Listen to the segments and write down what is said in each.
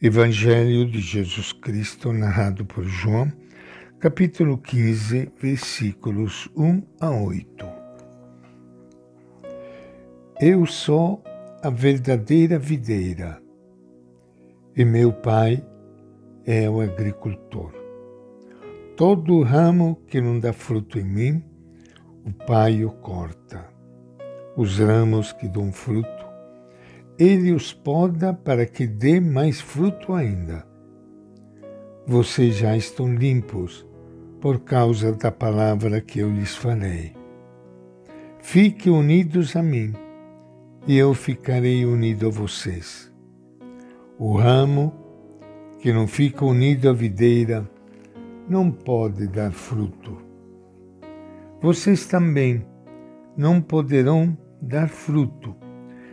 Evangelho de Jesus Cristo, narrado por João, capítulo 15, versículos 1 a 8. Eu sou a verdadeira videira e meu pai é o agricultor. Todo ramo que não dá fruto em mim, o pai o corta. Os ramos que dão fruto, ele os poda para que dê mais fruto ainda. Vocês já estão limpos por causa da palavra que eu lhes falei. Fiquem unidos a mim, e eu ficarei unido a vocês. O ramo que não fica unido à videira não pode dar fruto. Vocês também não poderão dar fruto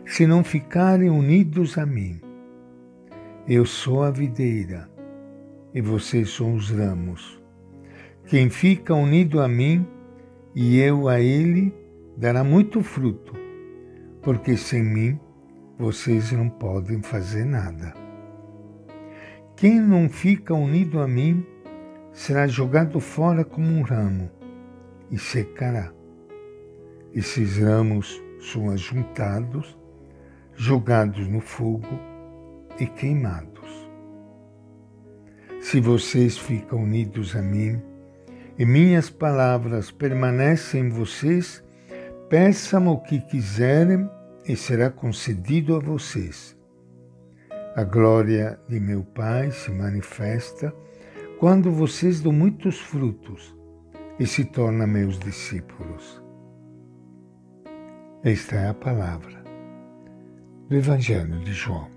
se não ficarem unidos a mim. Eu sou a videira e vocês são os ramos. Quem fica unido a mim e eu a ele dará muito fruto, porque sem mim vocês não podem fazer nada. Quem não fica unido a mim será jogado fora como um ramo e secará. Esses ramos são ajuntados jogados no fogo e queimados. Se vocês ficam unidos a mim e minhas palavras permanecem em vocês, peçam o que quiserem e será concedido a vocês. A glória de meu Pai se manifesta quando vocês dão muitos frutos e se tornam meus discípulos. Esta é a palavra do Evangelho de João.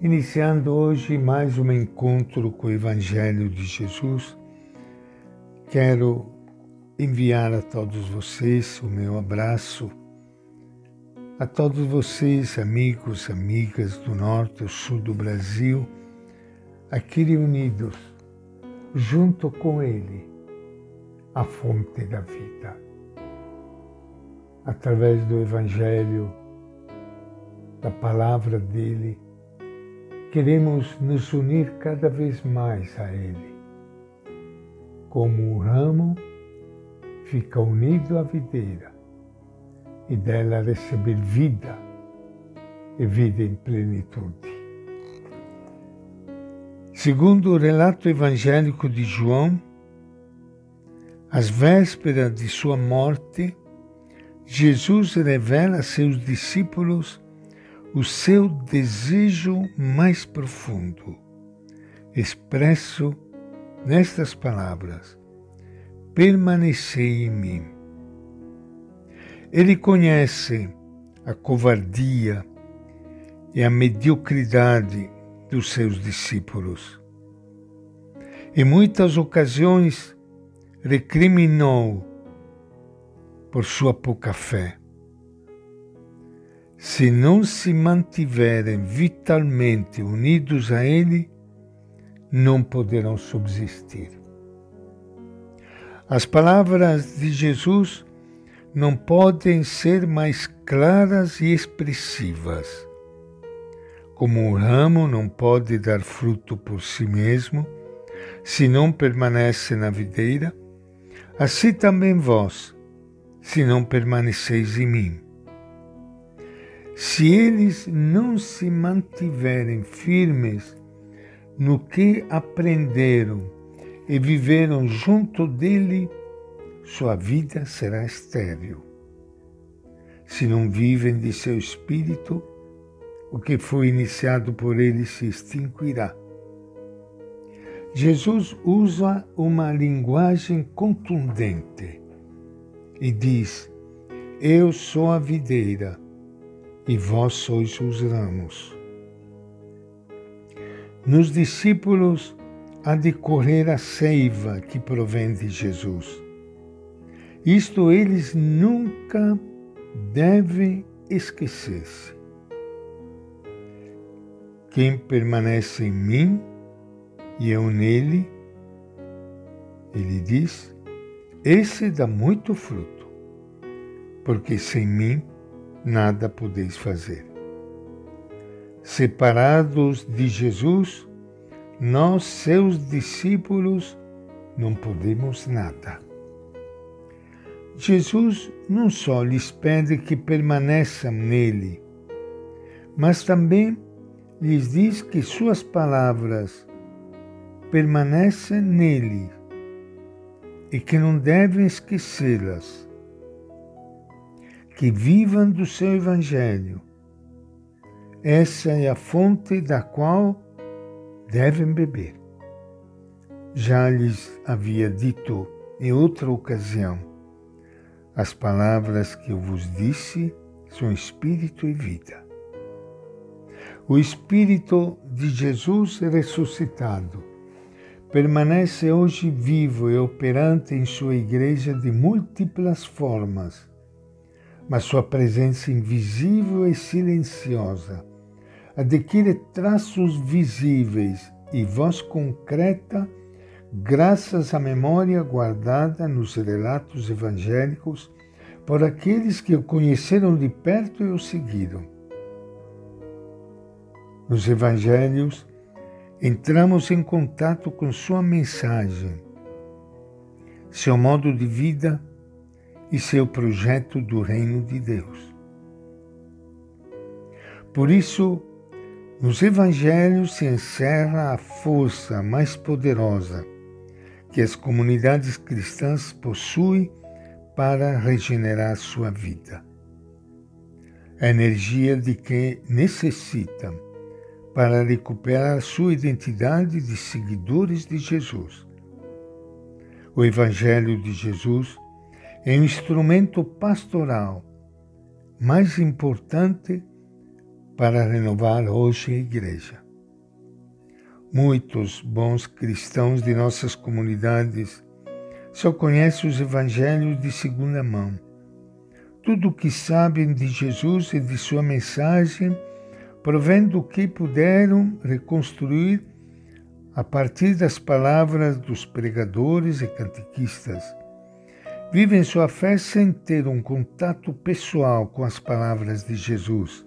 Iniciando hoje mais um encontro com o Evangelho de Jesus, quero enviar a todos vocês o meu abraço, a todos vocês, amigos, amigas do norte e sul do Brasil, aqui reunidos, junto com Ele, a fonte da vida através do Evangelho, da palavra dele, queremos nos unir cada vez mais a Ele. Como o ramo fica unido à videira e dela receber vida e vida em plenitude. Segundo o relato evangélico de João, às vésperas de sua morte, Jesus revela a seus discípulos o seu desejo mais profundo, expresso nestas palavras: permanecei em mim. Ele conhece a covardia e a mediocridade dos seus discípulos. Em muitas ocasiões, recriminou por sua pouca fé. Se não se mantiverem vitalmente unidos a Ele, não poderão subsistir. As palavras de Jesus não podem ser mais claras e expressivas. Como o ramo não pode dar fruto por si mesmo, se não permanece na videira, assim também vós, se não permaneceis em mim. Se eles não se mantiverem firmes no que aprenderam e viveram junto dele, sua vida será estéril. Se não vivem de seu espírito, o que foi iniciado por ele se extinguirá. Jesus usa uma linguagem contundente e diz: Eu sou a videira e vós sois os ramos. Nos discípulos há de correr a seiva que provém de Jesus. Isto eles nunca devem esquecer-se. Quem permanece em mim e eu nele, ele diz, esse dá muito fruto, porque sem mim nada podeis fazer. Separados de Jesus, nós, seus discípulos, não podemos nada. Jesus não só lhes pede que permaneçam nele, mas também lhes diz que suas palavras permanecem nele e que não devem esquecê-las, que vivam do seu Evangelho. Essa é a fonte da qual devem beber. Já lhes havia dito em outra ocasião: as palavras que eu vos disse são espírito e vida. O Espírito de Jesus ressuscitado permanece hoje vivo e operante em sua igreja de múltiplas formas, mas sua presença invisível e silenciosa adquire traços visíveis e voz concreta graças à memória guardada nos relatos evangélicos por aqueles que o conheceram de perto e o seguiram. Nos evangelhos, entramos em contato com sua mensagem, seu modo de vida e seu projeto do reino de Deus. Por isso, nos evangelhos se encerra a força mais poderosa que as comunidades cristãs possuem para regenerar sua vida. A energia de que necessitam para recuperar sua identidade de seguidores de Jesus. O Evangelho de Jesus é o instrumento pastoral mais importante para renovar hoje a Igreja. Muitos bons cristãos de nossas comunidades só conhecem os evangelhos de segunda mão. Tudo o que sabem de Jesus e de sua mensagem provém do que puderam reconstruir a partir das palavras dos pregadores e catequistas. Vivem sua fé sem ter um contato pessoal com as palavras de Jesus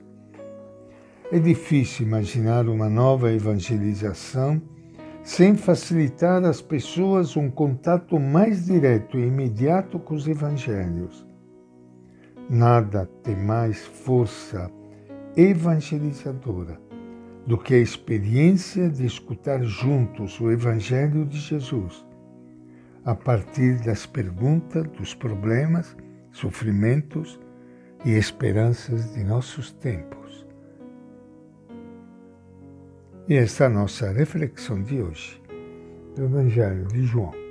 é difícil imaginar uma nova evangelização sem facilitar às pessoas um contato mais direto e imediato com os evangelhos. Nada tem mais força evangelizadora do que a experiência de escutar juntos o Evangelho de Jesus, a partir das perguntas, dos problemas, sofrimentos e esperanças de nossos tempos. E esta é a nossa reflexão de hoje do Evangelho de João.